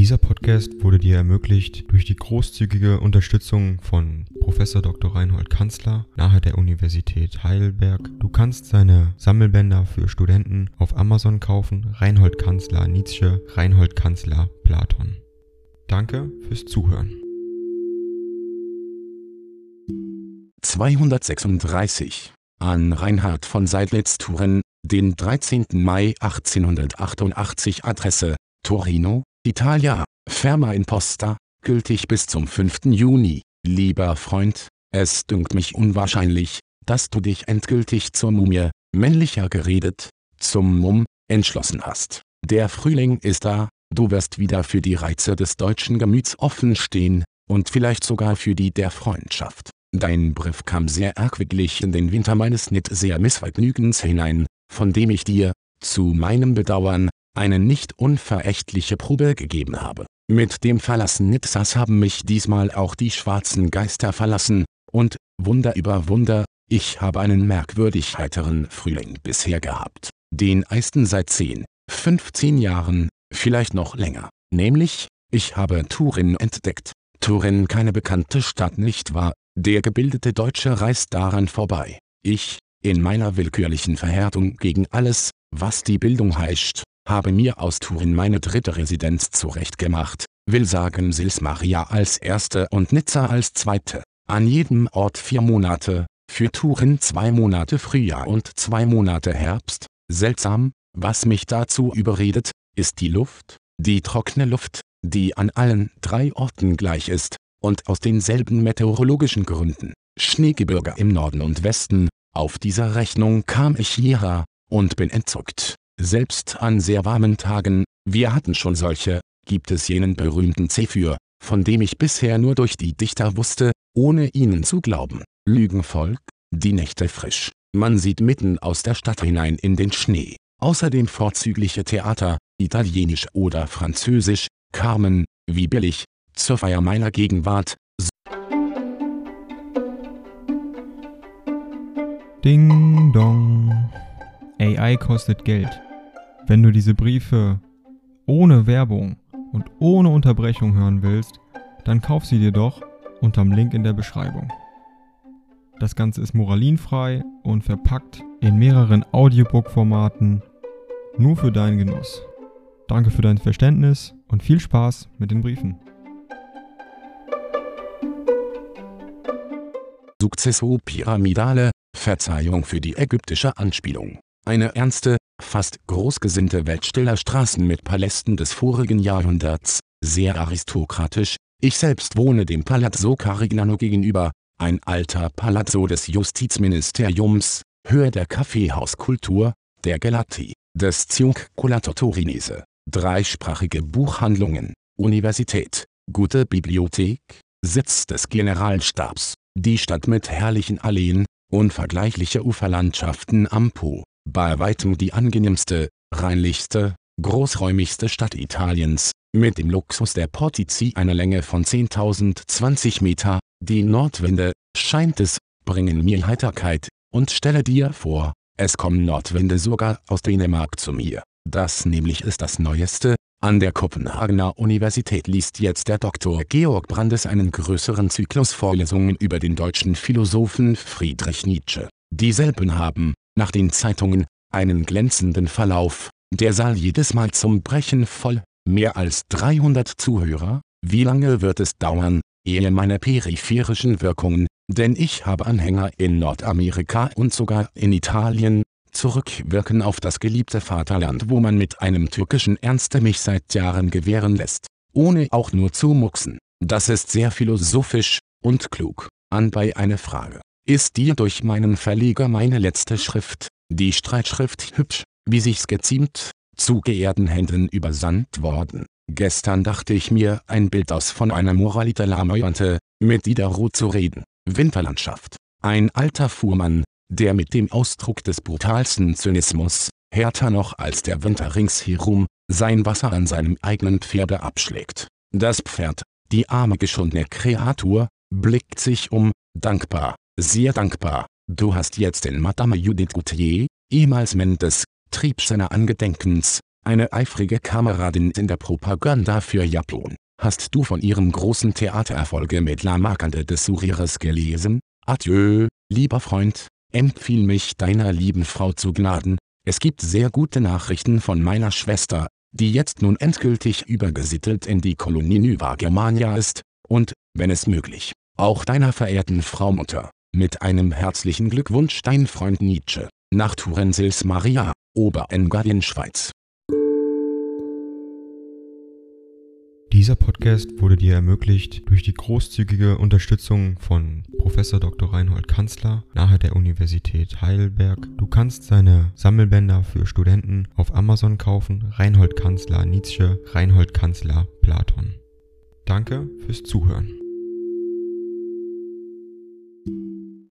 Dieser Podcast wurde dir ermöglicht durch die großzügige Unterstützung von Professor Dr. Reinhold Kanzler nahe der Universität Heidelberg. Du kannst seine Sammelbänder für Studenten auf Amazon kaufen. Reinhold Kanzler Nietzsche, Reinhold Kanzler Platon. Danke fürs Zuhören. 236 an Reinhard von Seidlitz-Thuren, den 13. Mai 1888 Adresse, Torino, Italia, Ferma Imposta, gültig bis zum 5. Juni. Lieber Freund, es dünkt mich unwahrscheinlich, dass du dich endgültig zur Mumie, männlicher geredet, zum Mumm, entschlossen hast. Der Frühling ist da, du wirst wieder für die Reize des deutschen Gemüts offen stehen, und vielleicht sogar für die der Freundschaft. Dein Brief kam sehr erquicklich in den Winter meines nicht sehr Missvergnügens hinein, von dem ich dir, zu meinem Bedauern, eine nicht unverächtliche Probe gegeben habe. Mit dem Verlassen Nitzas haben mich diesmal auch die schwarzen Geister verlassen, und, Wunder über Wunder, ich habe einen merkwürdig heiteren Frühling bisher gehabt, den eisten seit 10, 15 Jahren, vielleicht noch länger. Nämlich, ich habe Turin entdeckt. Turin keine bekannte Stadt nicht wahr, der gebildete Deutsche reist daran vorbei. Ich, in meiner willkürlichen Verhärtung gegen alles, was die Bildung heischt, habe mir aus Turin meine dritte Residenz zurechtgemacht, will sagen Sils Maria als erste und Nizza als zweite. An jedem Ort vier Monate, für Turin zwei Monate Frühjahr und zwei Monate Herbst. Seltsam, was mich dazu überredet, ist die Luft, die trockene Luft, die an allen drei Orten gleich ist, und aus denselben meteorologischen Gründen. Schneegebirge im Norden und Westen, auf dieser Rechnung kam ich hierher, und bin entzückt. Selbst an sehr warmen Tagen, wir hatten schon solche, gibt es jenen berühmten Zephyr, von dem ich bisher nur durch die Dichter wusste, ohne ihnen zu glauben. Lügenvolk, die Nächte frisch. Man sieht mitten aus der Stadt hinein in den Schnee. Außerdem vorzügliche Theater, italienisch oder französisch, Carmen, wie billig, zur Feier meiner Gegenwart. Ding dong. AI kostet Geld. Wenn du diese Briefe ohne Werbung und ohne Unterbrechung hören willst, dann kauf sie dir doch unterm Link in der Beschreibung. Das Ganze ist moralinfrei und verpackt in mehreren Audiobook-Formaten nur für deinen Genuss. Danke für dein Verständnis und viel Spaß mit den Briefen. Successo Pyramidale, Verzeihung für die ägyptische Anspielung. Eine ernste, fast großgesinnte Welt stiller Straßen mit Palästen des vorigen Jahrhunderts, sehr aristokratisch, ich selbst wohne dem Palazzo Carignano gegenüber, ein alter Palazzo des Justizministeriums, Höhe der Kaffeehauskultur, der Gelati, des Ciunculato Torinese, dreisprachige Buchhandlungen, Universität, gute Bibliothek, Sitz des Generalstabs, die Stadt mit herrlichen Alleen, unvergleichliche Uferlandschaften am Po, bei weitem die angenehmste, reinlichste, großräumigste Stadt Italiens, mit dem Luxus der Portici einer Länge von 10.020 Meter, die Nordwinde, scheint es, bringen mir Heiterkeit, und stelle dir vor, es kommen Nordwinde sogar aus Dänemark zu mir. Das nämlich ist das Neueste, an der Kopenhagener Universität liest jetzt der Dr. Georg Brandes einen größeren Zyklus Vorlesungen über den deutschen Philosophen Friedrich Nietzsche. Dieselben haben, nach den Zeitungen, einen glänzenden Verlauf, der Saal jedes Mal zum Brechen voll, mehr als 300 Zuhörer, wie lange wird es dauern, ehe meine peripherischen Wirkungen, denn ich habe Anhänger in Nordamerika und sogar in Italien, zurückwirken auf das geliebte Vaterland wo man mit einem türkischen Ernste mich seit Jahren gewähren lässt, ohne auch nur zu mucksen. Das ist sehr philosophisch und klug. Anbei eine Frage. Ist dir durch meinen Verleger meine letzte Schrift, die Streitschrift hübsch, wie sich's geziemt, zu geehrten Händen übersandt worden? Gestern dachte ich mir ein Bild aus von einer Moralita Lamoyante, mit Diderot zu reden. Winterlandschaft. Ein alter Fuhrmann, der mit dem Ausdruck des brutalsten Zynismus, härter noch als der Winter ringsherum, sein Wasser an seinem eigenen Pferde abschlägt. Das Pferd, die arme geschundene Kreatur, blickt sich um, dankbar, sehr dankbar. Du hast jetzt in Madame Judith Gautier, ehemals Mendes, Triebscheiner Angedenkens, eine eifrige Kameradin in der Propaganda für Japan. Hast du von ihrem großen Theatererfolge mit La Marquande des Sourires gelesen? Adieu, lieber Freund, empfiehl mich deiner lieben Frau zu Gnaden. Es gibt sehr gute Nachrichten von meiner Schwester, die jetzt nun endgültig übergesittelt in die Kolonie Nueva Germania ist, und, wenn es möglich, auch deiner verehrten Frau Mutter. Mit einem herzlichen Glückwunsch dein Freund Nietzsche, nach Turensils Maria, Oberengadin Schweiz. Dieser Podcast wurde dir ermöglicht durch die großzügige Unterstützung von Prof. Dr. Reinhold Kanzler nahe der Universität Heidelberg. Du kannst seine Sammelbänder für Studenten auf Amazon kaufen. Reinhold Kanzler Nietzsche, Reinhold Kanzler Platon. Danke fürs Zuhören.